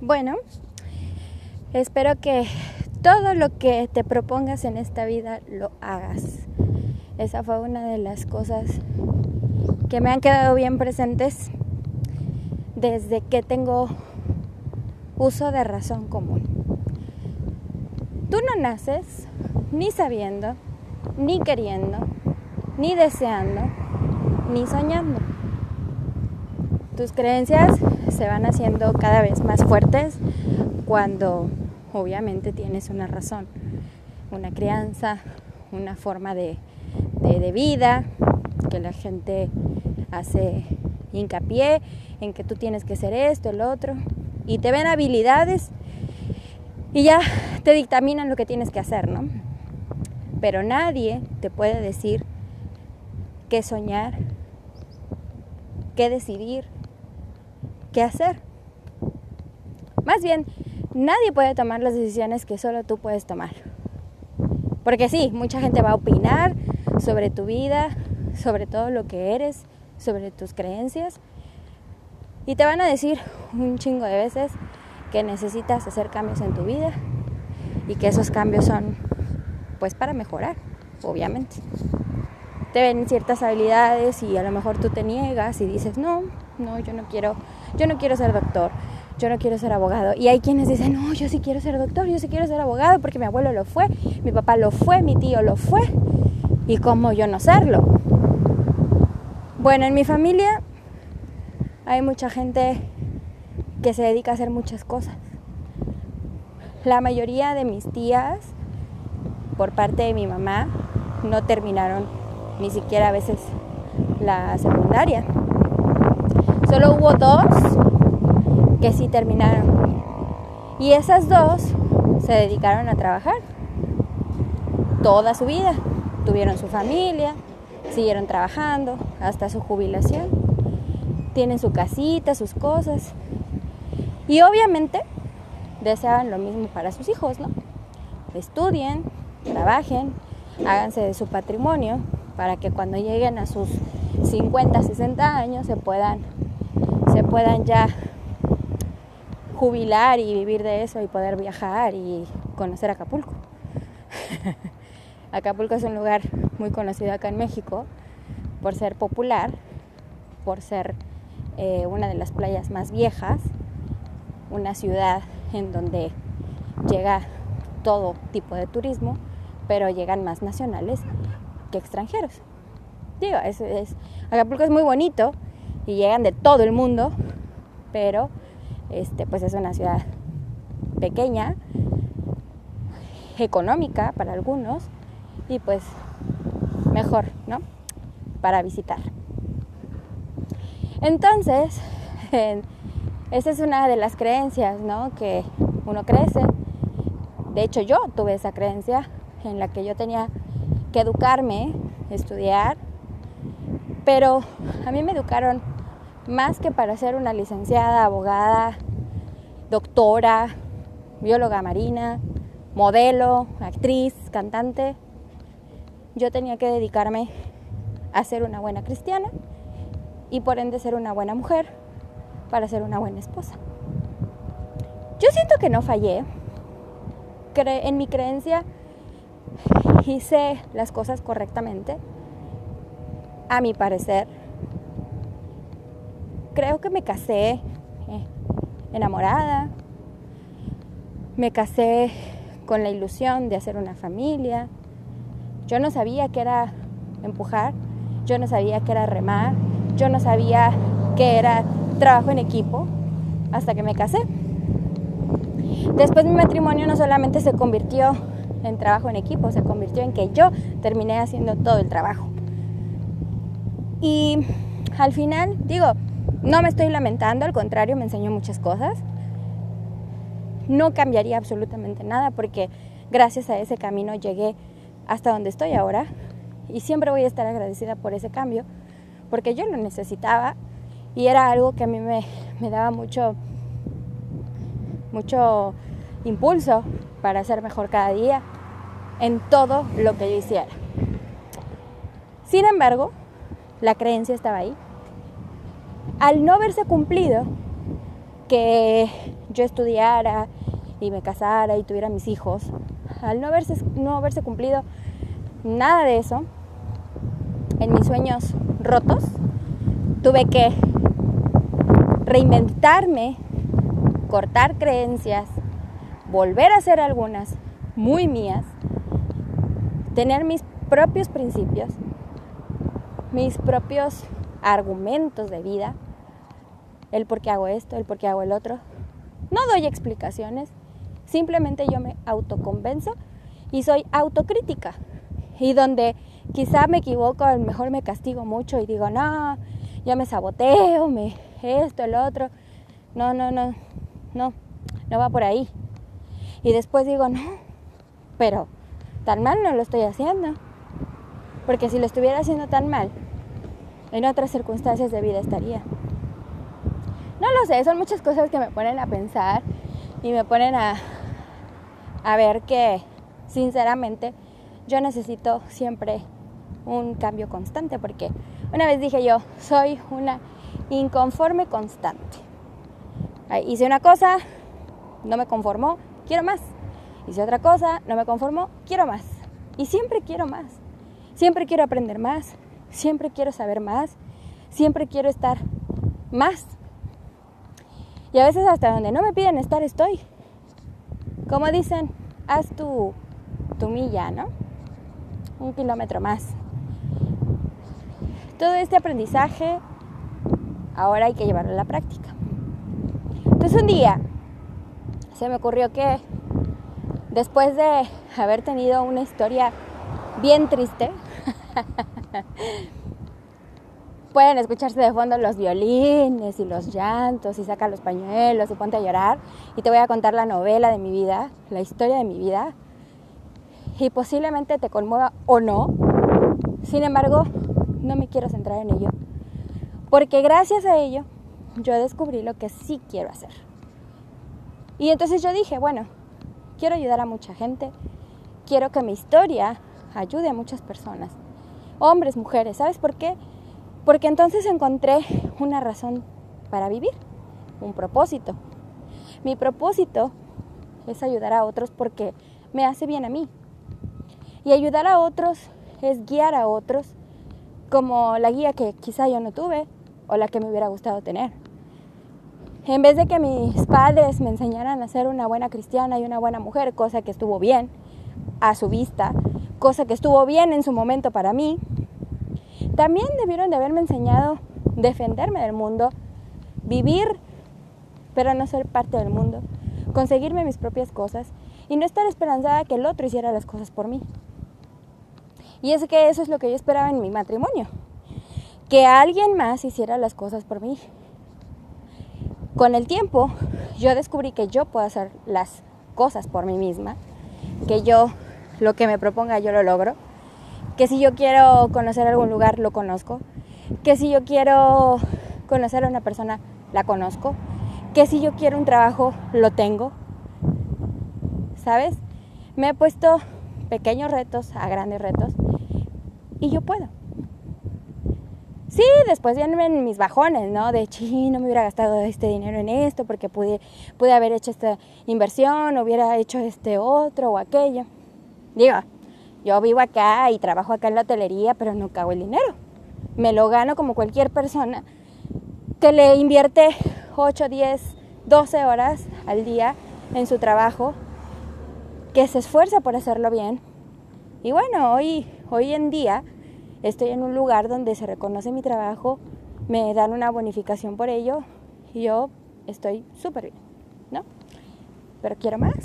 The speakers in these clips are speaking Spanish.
Bueno, espero que todo lo que te propongas en esta vida lo hagas. Esa fue una de las cosas que me han quedado bien presentes desde que tengo uso de razón común. Tú no naces ni sabiendo, ni queriendo, ni deseando, ni soñando. Tus creencias se van haciendo cada vez más fuertes cuando obviamente tienes una razón, una crianza, una forma de, de, vida, que la gente hace hincapié en que tú tienes que ser esto, el otro, y te ven habilidades y ya te dictaminan lo que tienes que hacer, ¿no? Pero nadie te puede decir qué soñar, qué decidir, hacer. Más bien, nadie puede tomar las decisiones que solo tú puedes tomar. Porque sí, mucha gente va a opinar sobre tu vida, sobre todo lo que eres, sobre tus creencias. Y te van a decir un chingo de veces que necesitas hacer cambios en tu vida y que esos cambios son pues para mejorar, obviamente. Te ven ciertas habilidades y a lo mejor tú te niegas y dices, "No, no, yo no quiero, yo no quiero ser doctor, yo no quiero ser abogado. Y hay quienes dicen, no, yo sí quiero ser doctor, yo sí quiero ser abogado porque mi abuelo lo fue, mi papá lo fue, mi tío lo fue. ¿Y cómo yo no serlo? Bueno, en mi familia hay mucha gente que se dedica a hacer muchas cosas. La mayoría de mis tías, por parte de mi mamá, no terminaron ni siquiera a veces la secundaria. Solo hubo dos que sí terminaron. Y esas dos se dedicaron a trabajar toda su vida. Tuvieron su familia, siguieron trabajando hasta su jubilación. Tienen su casita, sus cosas. Y obviamente deseaban lo mismo para sus hijos, ¿no? Estudien, trabajen, háganse de su patrimonio para que cuando lleguen a sus 50, 60 años se puedan se puedan ya jubilar y vivir de eso y poder viajar y conocer Acapulco. Acapulco es un lugar muy conocido acá en México por ser popular, por ser eh, una de las playas más viejas, una ciudad en donde llega todo tipo de turismo, pero llegan más nacionales que extranjeros. Digo, es, Acapulco es muy bonito, y llegan de todo el mundo, pero este, pues es una ciudad pequeña, económica para algunos y pues mejor, ¿no? Para visitar. Entonces, esa es una de las creencias, ¿no? Que uno crece. De hecho, yo tuve esa creencia en la que yo tenía que educarme, estudiar, pero a mí me educaron más que para ser una licenciada, abogada, doctora, bióloga marina, modelo, actriz, cantante, yo tenía que dedicarme a ser una buena cristiana y por ende ser una buena mujer para ser una buena esposa. Yo siento que no fallé. en mi creencia hice las cosas correctamente, a mi parecer creo que me casé eh, enamorada, me casé con la ilusión de hacer una familia. Yo no sabía qué era empujar, yo no sabía qué era remar, yo no sabía qué era trabajo en equipo hasta que me casé. Después mi matrimonio no solamente se convirtió en trabajo en equipo, se convirtió en que yo terminé haciendo todo el trabajo. Y al final, digo, no me estoy lamentando, al contrario, me enseñó muchas cosas. No cambiaría absolutamente nada porque gracias a ese camino llegué hasta donde estoy ahora y siempre voy a estar agradecida por ese cambio porque yo lo necesitaba y era algo que a mí me, daba mucho, mucho impulso para ser mejor cada día en todo lo que yo hiciera. Sin embargo, la creencia estaba ahí al no verse cumplido, que yo estudiara y me casara y tuviera mis hijos, al no haberse, no haberse cumplido nada de eso, en mis sueños rotos, tuve que reinventarme, cortar creencias, volver a hacer algunas muy mías, tener mis propios principios, mis propios argumentos de vida, el por qué hago esto, el por qué hago el otro. No doy explicaciones, simplemente yo me autoconvenzo y soy autocrítica. Y donde quizá me equivoco, a lo mejor me castigo mucho y digo, no, ya me saboteo, me esto, el otro. No, no, no, no, no va por ahí. Y después digo, no, pero tan mal no lo estoy haciendo. Porque si lo estuviera haciendo tan mal, en otras circunstancias de vida estaría. No lo sé, son muchas cosas que me ponen a pensar y me ponen a, a ver que, sinceramente, yo necesito siempre un cambio constante, porque una vez dije yo, soy una inconforme constante. Hice una cosa, no me conformó, quiero más. Hice otra cosa, no me conformó, quiero más. Y siempre quiero más. Siempre quiero aprender más, siempre quiero saber más, siempre quiero estar más. Y a veces hasta donde no me piden estar estoy. Como dicen, haz tu, tu milla, ¿no? Un kilómetro más. Todo este aprendizaje ahora hay que llevarlo a la práctica. Entonces un día se me ocurrió que después de haber tenido una historia bien triste, pueden escucharse de fondo los violines y los llantos y saca los pañuelos y ponte a llorar. Y te voy a contar la novela de mi vida, la historia de mi vida. Y posiblemente te conmueva o no. Sin embargo, no me quiero centrar en ello. Porque gracias a ello yo descubrí lo que sí quiero hacer. Y entonces yo dije, bueno, quiero ayudar a mucha gente, quiero que mi historia ayude a muchas personas, hombres, mujeres, ¿sabes por qué? Porque entonces encontré una razón para vivir, un propósito. Mi propósito es ayudar a otros porque me hace bien a mí. Y ayudar a otros es guiar a otros como la guía que quizá yo no tuve o la que me hubiera gustado tener. En vez de que mis padres me enseñaran a ser una buena cristiana y una buena mujer, cosa que estuvo bien a su vista, cosa que estuvo bien en su momento para mí, también debieron de haberme enseñado defenderme del mundo, vivir, pero no ser parte del mundo, conseguirme mis propias cosas y no estar esperanzada que el otro hiciera las cosas por mí. Y es que eso es lo que yo esperaba en mi matrimonio, que alguien más hiciera las cosas por mí, con el tiempo yo descubrí que yo puedo hacer las cosas por mí misma, que yo lo que me proponga yo lo logro, que si yo quiero conocer algún lugar lo conozco, que si yo quiero conocer a una persona la conozco, que si yo quiero un trabajo lo tengo, ¿sabes? Me he puesto pequeños retos a grandes retos y yo puedo. Sí, después vienen mis bajones, ¿no? De, chi, no me hubiera gastado este dinero en esto porque pude, pude haber hecho esta inversión, hubiera hecho este otro o aquello. Digo, yo vivo acá y trabajo acá en la hotelería, pero no cago el dinero. Me lo gano como cualquier persona que le invierte 8, 10, 12 horas al día en su trabajo, que se esfuerza por hacerlo bien. Y bueno, hoy, hoy en día estoy en un lugar donde se reconoce mi trabajo, me dan una bonificación por ello y yo estoy súper bien, ¿no? Pero quiero más.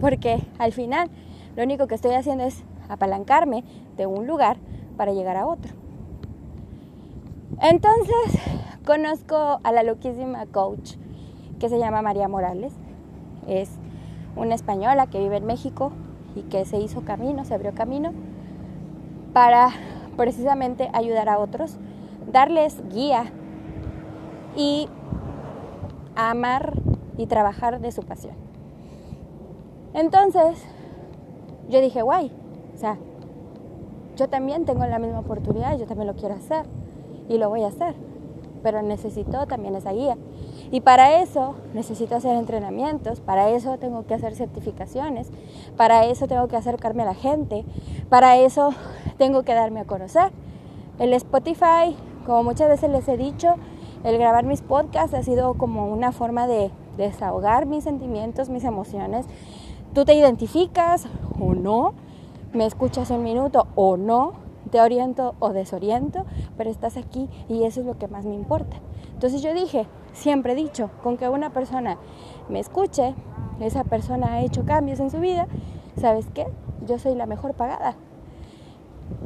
Porque al final lo único que estoy haciendo es apalancarme de un lugar para llegar a otro. Entonces conozco a la loquísima coach que se llama María Morales. Es una española que vive en México, y que se hizo camino, se abrió camino para precisamente ayudar a otros, darles guía y amar y trabajar de su pasión. Entonces, yo dije, guay, o sea, yo también tengo la misma oportunidad, yo también lo quiero hacer y lo voy a hacer. pero necesito también esa guía. Y para eso necesito hacer entrenamientos, para eso tengo que hacer certificaciones, para eso tengo que acercarme a la gente, para eso tengo que darme a conocer. El Spotify, como muchas veces les he dicho, el grabar mis podcasts ha sido como una forma de desahogar mis sentimientos, mis emociones. Tú te identificas o no, me escuchas un minuto o no, te oriento o desoriento, pero estás aquí y eso es lo que más me importa. Entonces yo dije, siempre he dicho, con que una persona me escuche, esa persona ha hecho cambios en su vida, ¿sabes qué? Yo soy la mejor pagada.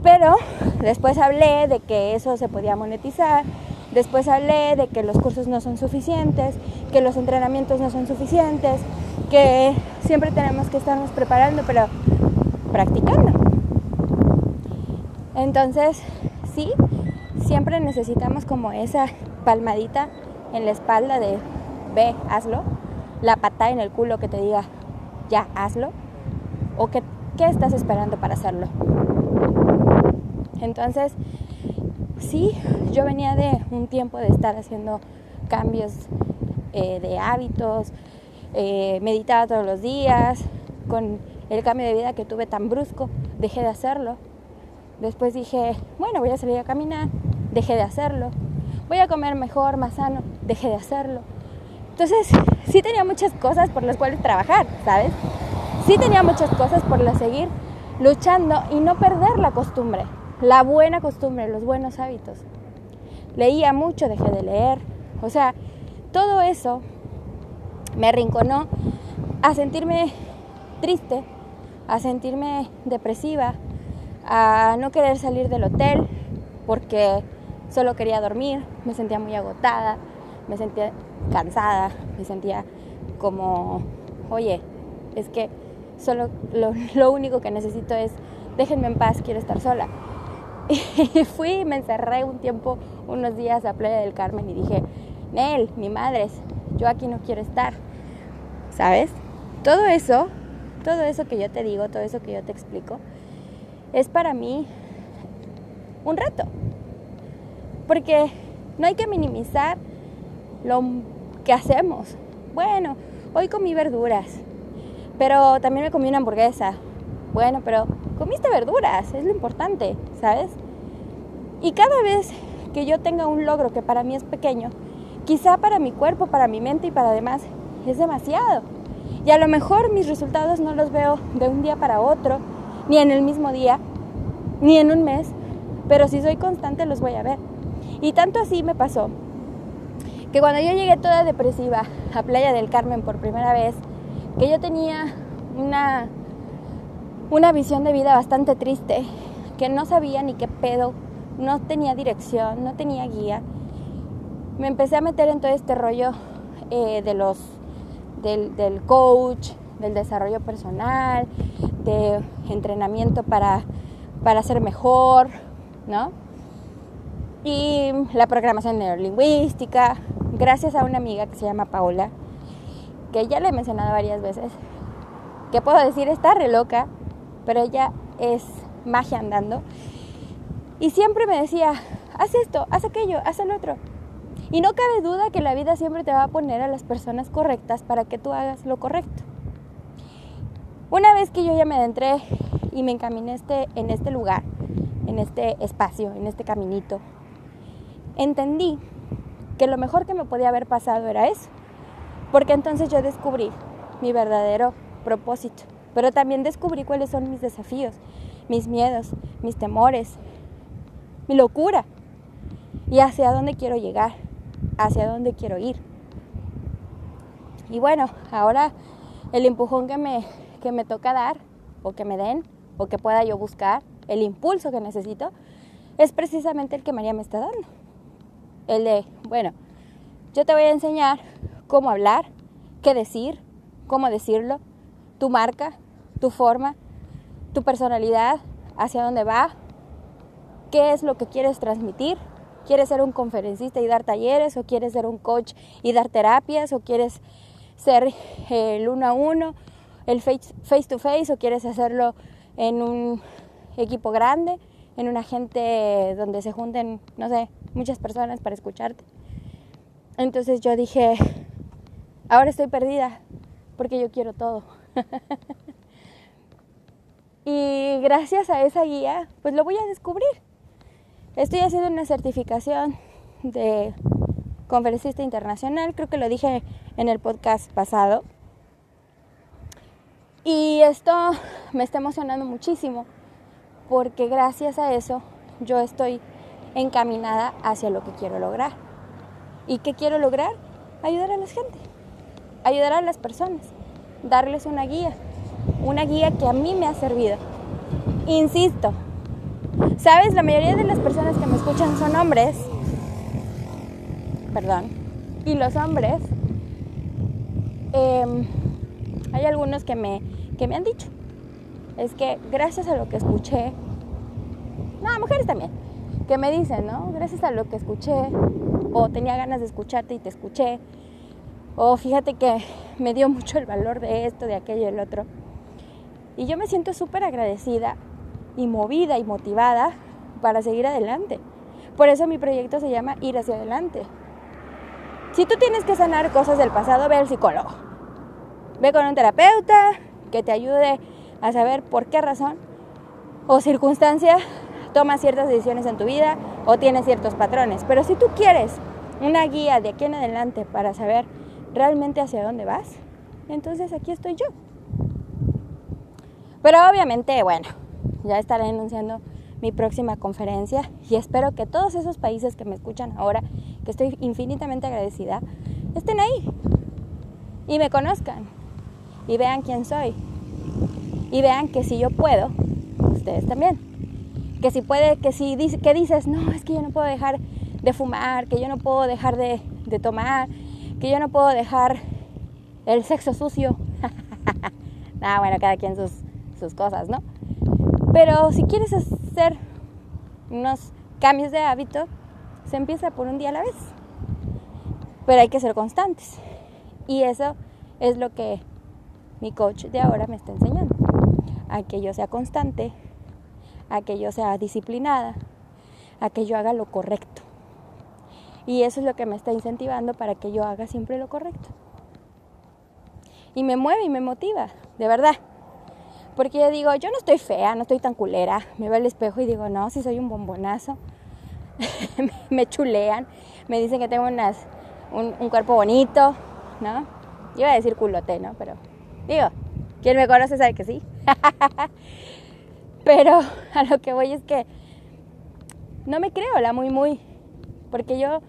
Pero después hablé de que eso se podía monetizar, después hablé de que los cursos no son suficientes, que los entrenamientos no son suficientes, que siempre tenemos que estarnos preparando, pero practicando. Entonces, sí, siempre necesitamos como esa palmadita en la espalda de ve, hazlo, la patada en el culo que te diga ya, hazlo, o que, qué estás esperando para hacerlo. Entonces, sí, yo venía de un tiempo de estar haciendo cambios eh, de hábitos, eh, meditaba todos los días, con el cambio de vida que tuve tan brusco, dejé de hacerlo. Después dije, bueno, voy a salir a caminar, dejé de hacerlo. Voy a comer mejor, más sano, dejé de hacerlo. Entonces, sí tenía muchas cosas por las cuales trabajar, ¿sabes? Sí tenía muchas cosas por las seguir luchando y no perder la costumbre, la buena costumbre, los buenos hábitos. Leía mucho, dejé de leer. O sea, todo eso me arrinconó a sentirme triste, a sentirme depresiva, a no querer salir del hotel porque solo quería dormir, me sentía muy agotada, me sentía cansada, me sentía como, oye, es que solo lo, único que necesito es déjenme en paz, quiero estar sola. Y fui, me encerré un tiempo, unos días a Playa del Carmen y dije, Nel, mi madre, yo aquí no quiero estar, ¿sabes? Todo eso todo eso que yo te digo, todo eso que yo te explico, es para mí un reto. Porque no hay que minimizar lo que hacemos. Bueno, hoy comí verduras, pero también me comí una hamburguesa. Bueno, pero comiste verduras, es lo importante, ¿sabes? Y cada vez que yo tenga un logro que para mí es pequeño, quizá para mi cuerpo, para mi mente y para demás es demasiado. Y a lo mejor mis resultados no los veo de un día para otro, ni en el mismo día, ni en un mes, pero si soy constante los voy a ver. Y tanto así me pasó que cuando yo llegué toda depresiva a Playa del Carmen por primera vez, que yo tenía una, una visión de vida bastante triste, que no sabía ni qué pedo, no tenía dirección, no tenía guía, me empecé a meter en todo este rollo eh, de los del, coach, del desarrollo personal, de entrenamiento para, para ser mejor, ¿no? Y la programación neurolingüística, gracias a una amiga que se llama Paola, que ya le he mencionado varias veces, que puedo decir está re loca, pero ella es magia andando. Y siempre me decía, haz esto, haz aquello, haz el otro. Y no cabe duda que la vida siempre te va a poner a las personas correctas para que tú hagas lo correcto. Una vez que yo ya me adentré y me encaminé este, en este lugar, en este espacio, en este caminito, entendí que lo mejor que me podía haber pasado era eso. Porque entonces yo descubrí mi verdadero propósito. Pero también descubrí cuáles son mis desafíos, mis miedos, mis temores, mi locura y hacia dónde quiero llegar hacia dónde quiero ir. Y bueno, ahora el empujón que me, que me toca dar, o que me den, o que pueda yo buscar, el impulso que necesito, es precisamente el que María me está dando. El de, bueno, yo te voy a enseñar cómo hablar, qué decir, cómo decirlo, tu marca, tu forma, tu personalidad, hacia dónde va, qué es lo que quieres transmitir ¿Quieres ser un conferencista y dar talleres? ¿O quieres ser un coach y dar terapias? ¿O quieres ser el uno a uno, el face, to face? ¿O quieres hacerlo en un equipo grande, en una gente donde se junten, no sé, muchas personas para escucharte? Entonces yo dije, ahora estoy perdida porque yo quiero todo. y gracias a esa guía, pues lo voy a descubrir. Estoy haciendo una certificación de conferencista internacional, creo que lo dije en el podcast pasado. Y esto me está emocionando muchísimo porque gracias a eso yo estoy encaminada hacia lo que quiero lograr. ¿Y qué quiero lograr? Ayudar a la gente, ayudar a las personas, darles una guía, una guía que a mí me ha servido. Insisto, ¿sabes? La mayoría de las personas que me escuchan son hombres, perdón, y los hombres, eh, hay algunos que me, que me han dicho, es que gracias a lo que escuché, no, mujeres también, que me dicen, ¿no? Gracias a lo que escuché, o tenía ganas de escucharte y te escuché, o fíjate que me dio mucho el valor de esto, de aquello y el otro. Y yo me siento súper agradecida y movida y motivada para seguir adelante. Por eso mi proyecto se llama Ir hacia adelante. Si tú tienes que sanar cosas del pasado, ve al psicólogo. Ve con un terapeuta que te ayude a saber por qué razón o circunstancia tomas ciertas decisiones en tu vida o tienes ciertos patrones. Pero si tú quieres una guía de aquí en adelante para saber realmente hacia dónde vas, entonces aquí estoy yo. Pero obviamente, bueno, ya estaré anunciando mi próxima conferencia y espero que todos esos países que me escuchan ahora, que estoy infinitamente agradecida, estén ahí y me conozcan y vean quién soy. Y vean que si yo puedo, ustedes también. Que si puede, que si que dices, no, es que yo no puedo dejar de fumar, que yo no puedo dejar de, tomar, que yo no puedo dejar el sexo sucio. ah, bueno, cada quien sus cosas, ¿no? Pero si quieres hacer unos cambios de hábito, se empieza por un día a la vez. Pero hay que ser constantes. Y eso es lo que mi coach de ahora me está enseñando. A que yo sea constante, a que yo sea disciplinada, a que yo haga lo correcto. Y eso es lo que me está incentivando para que yo haga siempre lo correcto. Y me mueve y me motiva, de verdad. Porque yo digo, yo no estoy fea, no estoy tan culera. Me veo al espejo y digo, no, si soy un bombonazo. me chulean, me dicen que tengo unas, un, un cuerpo bonito, ¿no? Iba a decir culote, ¿no? Pero Digo, quien me conoce sabe que sí. Pero a lo que voy es que no me creo la muy muy, porque yo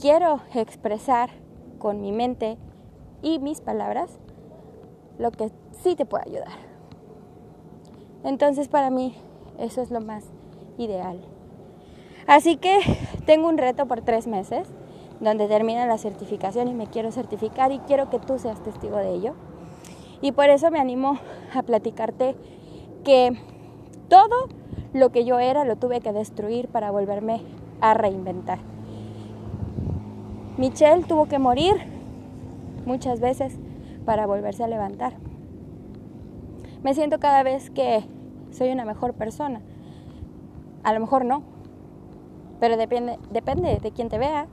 quiero expresar con mi mente y mis palabras lo que sí te puede ayudar. Entonces para mí eso es lo más ideal. Así que tengo un reto por tres meses donde termina la certificación y me quiero certificar y quiero que tú seas testigo de ello. Y por eso me animo a platicarte que todo lo que yo era lo tuve que destruir para volverme a reinventar. Michelle tuvo que morir muchas veces para volverse a levantar. Me siento cada vez que soy una mejor persona. A lo mejor no, pero depende, depende de quién te vea,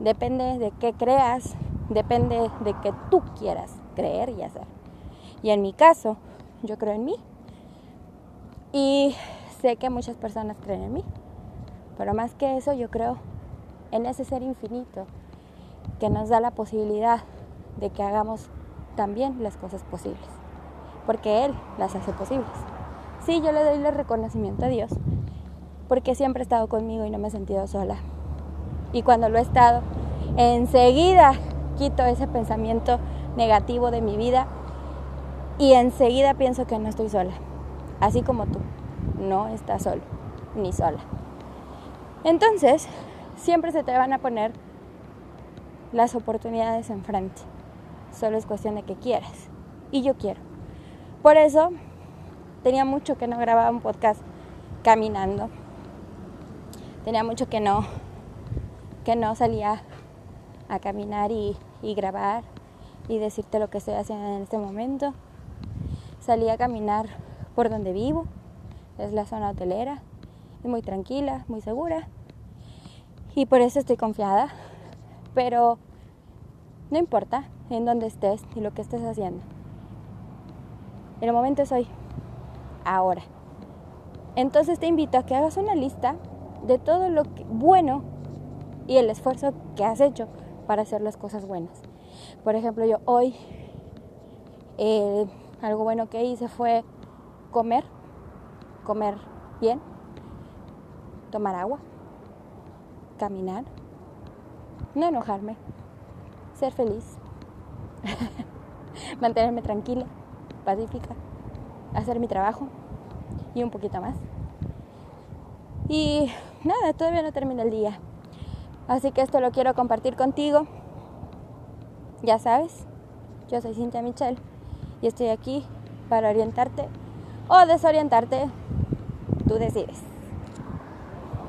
depende de qué creas, depende de que tú quieras creer y hacer. Y en mi caso, yo creo en mí. Y sé que muchas personas creen en mí. Pero más que eso, yo creo en ese ser infinito que nos da la posibilidad de que hagamos también las cosas posibles. Porque Él las hace posibles. Sí, yo le doy el reconocimiento a Dios. Porque siempre ha estado conmigo y no me he sentido sola. Y cuando lo he estado, enseguida quito ese pensamiento negativo de mi vida y enseguida pienso que no estoy sola, así como tú, no estás solo ni sola. Entonces, siempre se te van a poner las oportunidades enfrente. Solo es cuestión de que quieras. Y yo quiero. Por eso tenía mucho que no grababa un podcast caminando. Tenía mucho que no que no salía a caminar y, grabar y decirte lo que estoy haciendo en este momento salí a caminar por donde vivo, es la zona hotelera, es muy tranquila, muy segura y por eso estoy confiada, pero No importa en dónde estés y lo que estés haciendo. El momento es hoy, ahora. Entonces te invito a que hagas una lista de todo lo bueno y el esfuerzo que has hecho para hacer las cosas buenas. Por ejemplo, yo hoy eh, algo bueno que hice fue comer, comer bien, tomar agua, caminar, no enojarme, ser feliz, mantenerme tranquila, pacífica, hacer mi trabajo y un poquito más. Y nada, todavía no termina el día. Así que esto lo quiero compartir contigo. Ya sabes, yo soy Cintia Michelle y estoy aquí para orientarte o desorientarte. Tú decides.